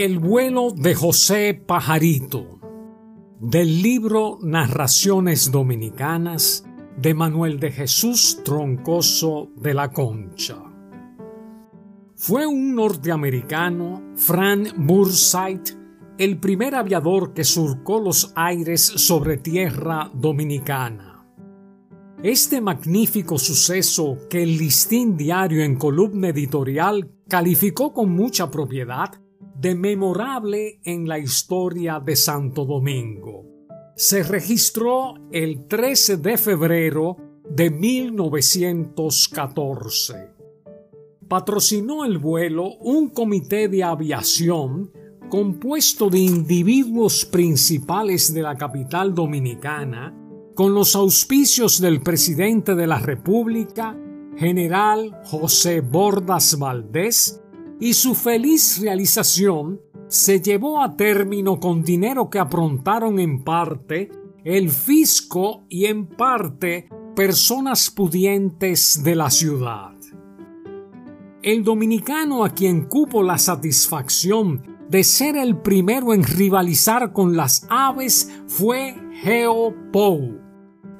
El vuelo de José Pajarito del libro Narraciones Dominicanas de Manuel de Jesús Troncoso de la Concha. Fue un norteamericano, Fran Bursight, el primer aviador que surcó los aires sobre tierra dominicana. Este magnífico suceso que el listín diario en columna editorial calificó con mucha propiedad de memorable en la historia de Santo Domingo. Se registró el 13 de febrero de 1914. Patrocinó el vuelo un comité de aviación compuesto de individuos principales de la capital dominicana, con los auspicios del presidente de la República, general José Bordas Valdés, y su feliz realización se llevó a término con dinero que aprontaron en parte el fisco y en parte personas pudientes de la ciudad. El dominicano a quien cupo la satisfacción de ser el primero en rivalizar con las aves fue Geo Pou,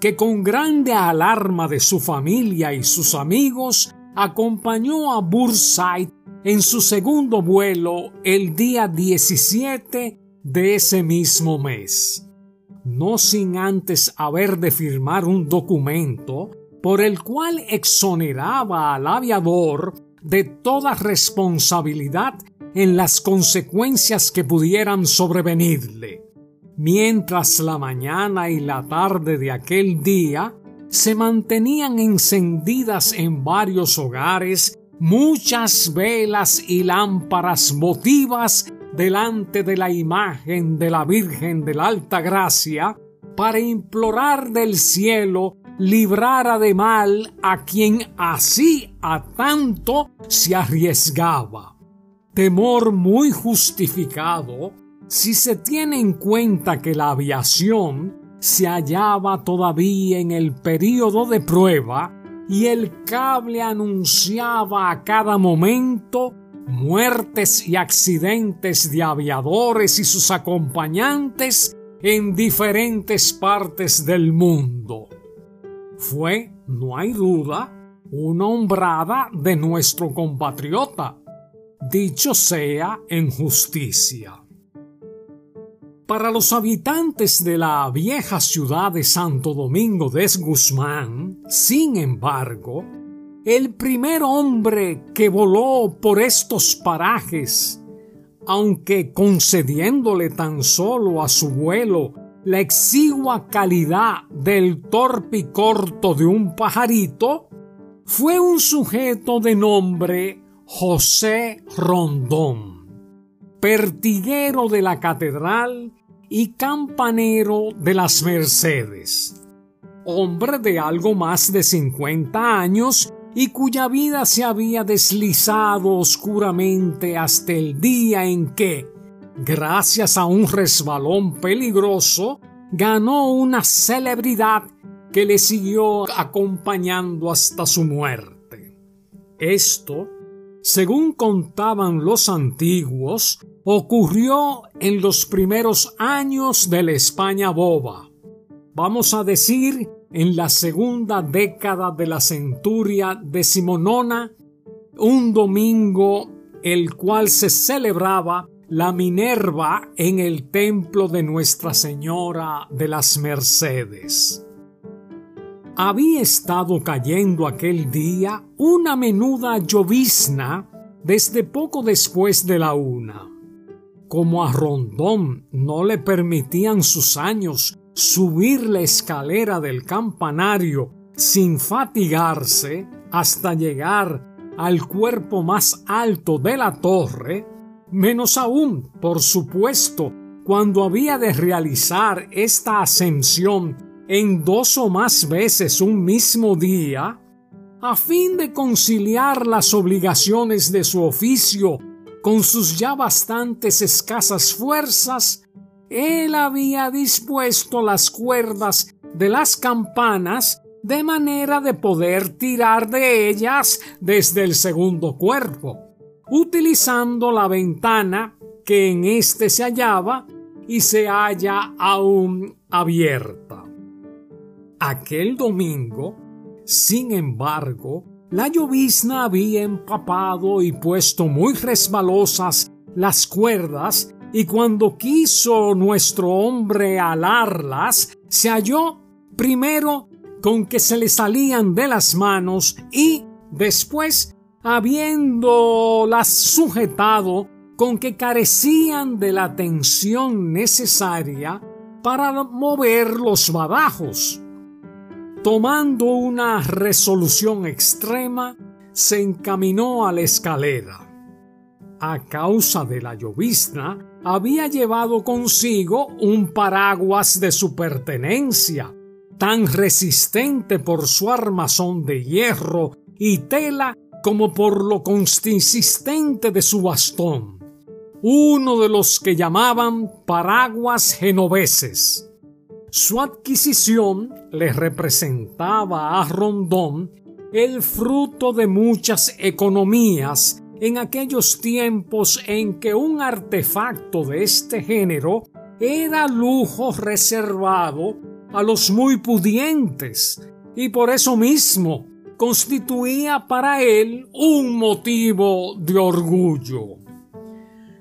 que con grande alarma de su familia y sus amigos acompañó a Burnside en su segundo vuelo el día 17 de ese mismo mes, no sin antes haber de firmar un documento por el cual exoneraba al aviador de toda responsabilidad en las consecuencias que pudieran sobrevenirle, mientras la mañana y la tarde de aquel día se mantenían encendidas en varios hogares muchas velas y lámparas motivas delante de la imagen de la Virgen de la Alta Gracia para implorar del cielo librara de mal a quien así a tanto se arriesgaba. Temor muy justificado si se tiene en cuenta que la aviación se hallaba todavía en el período de prueba y el cable anunciaba a cada momento muertes y accidentes de aviadores y sus acompañantes en diferentes partes del mundo. Fue, no hay duda, una hombrada de nuestro compatriota, dicho sea en justicia. Para los habitantes de la vieja ciudad de Santo Domingo de Guzmán, sin embargo, el primer hombre que voló por estos parajes, aunque concediéndole tan solo a su vuelo la exigua calidad del torpe corto de un pajarito, fue un sujeto de nombre José Rondón, pertiguero de la catedral y campanero de las Mercedes, hombre de algo más de 50 años y cuya vida se había deslizado oscuramente hasta el día en que, gracias a un resbalón peligroso, ganó una celebridad que le siguió acompañando hasta su muerte. Esto, según contaban los antiguos, ocurrió en los primeros años de la España boba. Vamos a decir en la segunda década de la centuria decimonona, un domingo el cual se celebraba la Minerva en el templo de Nuestra Señora de las Mercedes. Había estado cayendo aquel día una menuda llovizna desde poco después de la una como a Rondón no le permitían sus años subir la escalera del campanario sin fatigarse hasta llegar al cuerpo más alto de la torre, menos aún, por supuesto, cuando había de realizar esta ascensión en dos o más veces un mismo día, a fin de conciliar las obligaciones de su oficio con sus ya bastantes escasas fuerzas, él había dispuesto las cuerdas de las campanas de manera de poder tirar de ellas desde el segundo cuerpo, utilizando la ventana que en éste se hallaba y se halla aún abierta. Aquel domingo, sin embargo, la llovizna había empapado y puesto muy resbalosas las cuerdas y cuando quiso nuestro hombre alarlas, se halló primero con que se le salían de las manos y después, habiéndolas sujetado, con que carecían de la tensión necesaria para mover los badajos. Tomando una resolución extrema, se encaminó a la escalera. A causa de la llovizna, había llevado consigo un paraguas de su pertenencia, tan resistente por su armazón de hierro y tela como por lo consistente de su bastón, uno de los que llamaban paraguas genoveses. Su adquisición le representaba a Rondón el fruto de muchas economías en aquellos tiempos en que un artefacto de este género era lujo reservado a los muy pudientes y por eso mismo constituía para él un motivo de orgullo.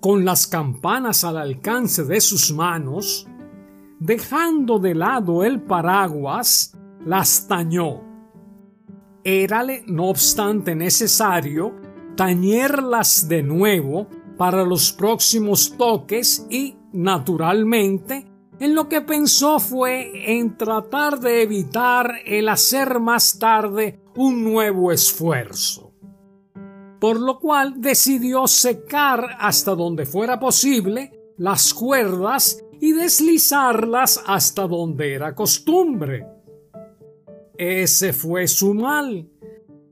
Con las campanas al alcance de sus manos, dejando de lado el paraguas, las tañó. Érale, no obstante, necesario tañerlas de nuevo para los próximos toques y, naturalmente, en lo que pensó fue en tratar de evitar el hacer más tarde un nuevo esfuerzo. Por lo cual decidió secar hasta donde fuera posible las cuerdas y deslizarlas hasta donde era costumbre. Ese fue su mal.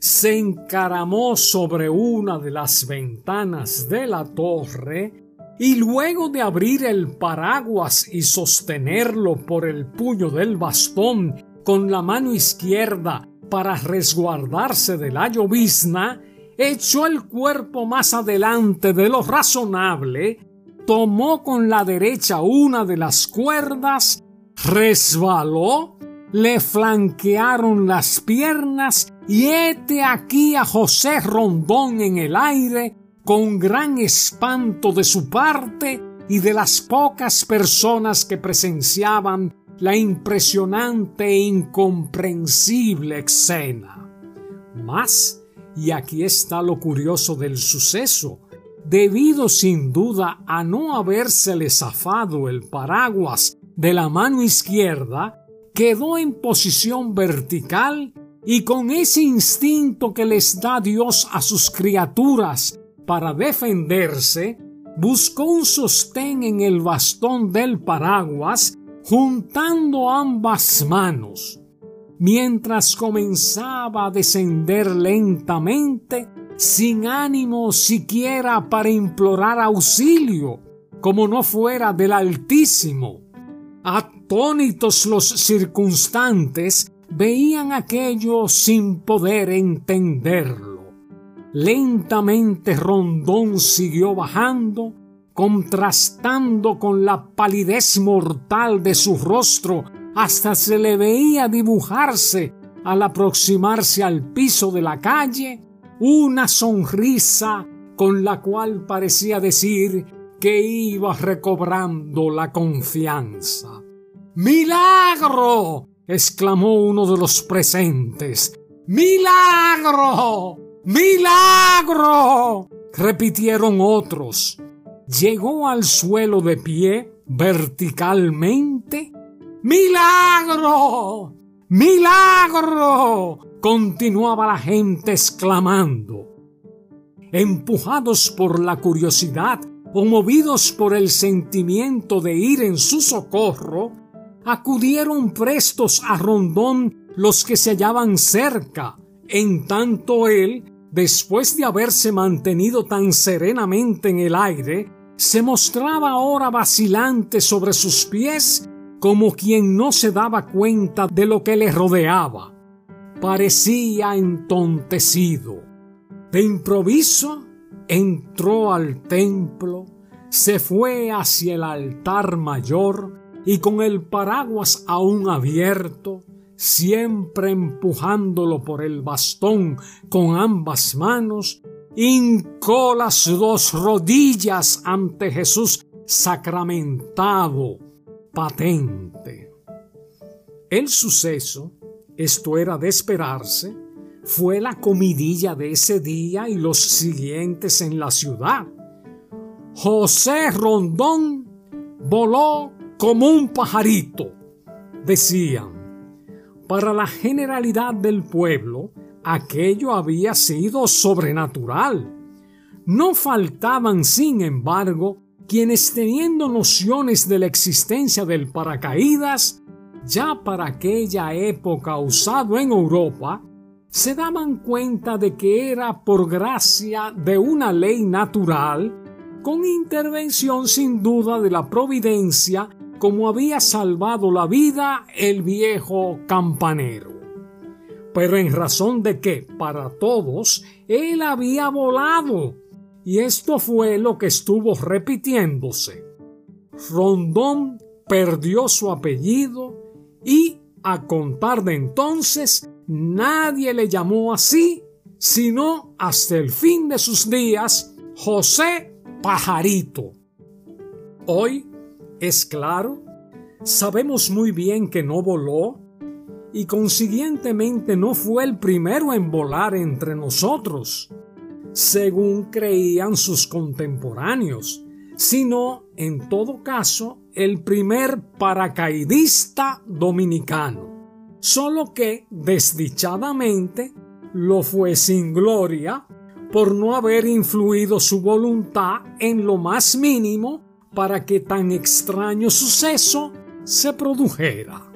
Se encaramó sobre una de las ventanas de la torre y luego de abrir el paraguas y sostenerlo por el puño del bastón con la mano izquierda para resguardarse de la llovizna, echó el cuerpo más adelante de lo razonable tomó con la derecha una de las cuerdas, resbaló, le flanquearon las piernas y hete aquí a José Rondón en el aire con gran espanto de su parte y de las pocas personas que presenciaban la impresionante e incomprensible escena. Mas, y aquí está lo curioso del suceso, debido sin duda a no habérsele zafado el paraguas de la mano izquierda, quedó en posición vertical y con ese instinto que les da Dios a sus criaturas para defenderse, buscó un sostén en el bastón del paraguas juntando ambas manos. Mientras comenzaba a descender lentamente, sin ánimo siquiera para implorar auxilio, como no fuera del Altísimo. Atónitos los circunstantes veían aquello sin poder entenderlo. Lentamente Rondón siguió bajando, contrastando con la palidez mortal de su rostro, hasta se le veía dibujarse al aproximarse al piso de la calle una sonrisa con la cual parecía decir que iba recobrando la confianza. ¡Milagro! exclamó uno de los presentes. ¡Milagro! ¡Milagro! repitieron otros. Llegó al suelo de pie verticalmente. ¡Milagro! ¡Milagro! Continuaba la gente exclamando. Empujados por la curiosidad o movidos por el sentimiento de ir en su socorro, acudieron prestos a Rondón los que se hallaban cerca, en tanto él, después de haberse mantenido tan serenamente en el aire, se mostraba ahora vacilante sobre sus pies como quien no se daba cuenta de lo que le rodeaba parecía entontecido. De improviso entró al templo, se fue hacia el altar mayor y con el paraguas aún abierto, siempre empujándolo por el bastón con ambas manos, hincó las dos rodillas ante Jesús sacramentado, patente. El suceso, esto era de esperarse, fue la comidilla de ese día y los siguientes en la ciudad. José Rondón voló como un pajarito, decían. Para la generalidad del pueblo, aquello había sido sobrenatural. No faltaban, sin embargo, quienes teniendo nociones de la existencia del paracaídas, ya para aquella época usado en Europa, se daban cuenta de que era por gracia de una ley natural, con intervención sin duda de la providencia como había salvado la vida el viejo campanero. Pero en razón de que, para todos, él había volado, y esto fue lo que estuvo repitiéndose. Rondón perdió su apellido y, a contar de entonces, nadie le llamó así, sino hasta el fin de sus días, José Pajarito. Hoy es claro, sabemos muy bien que no voló y consiguientemente no fue el primero en volar entre nosotros, según creían sus contemporáneos, sino, en todo caso, el primer paracaidista dominicano, solo que, desdichadamente, lo fue sin gloria por no haber influido su voluntad en lo más mínimo para que tan extraño suceso se produjera.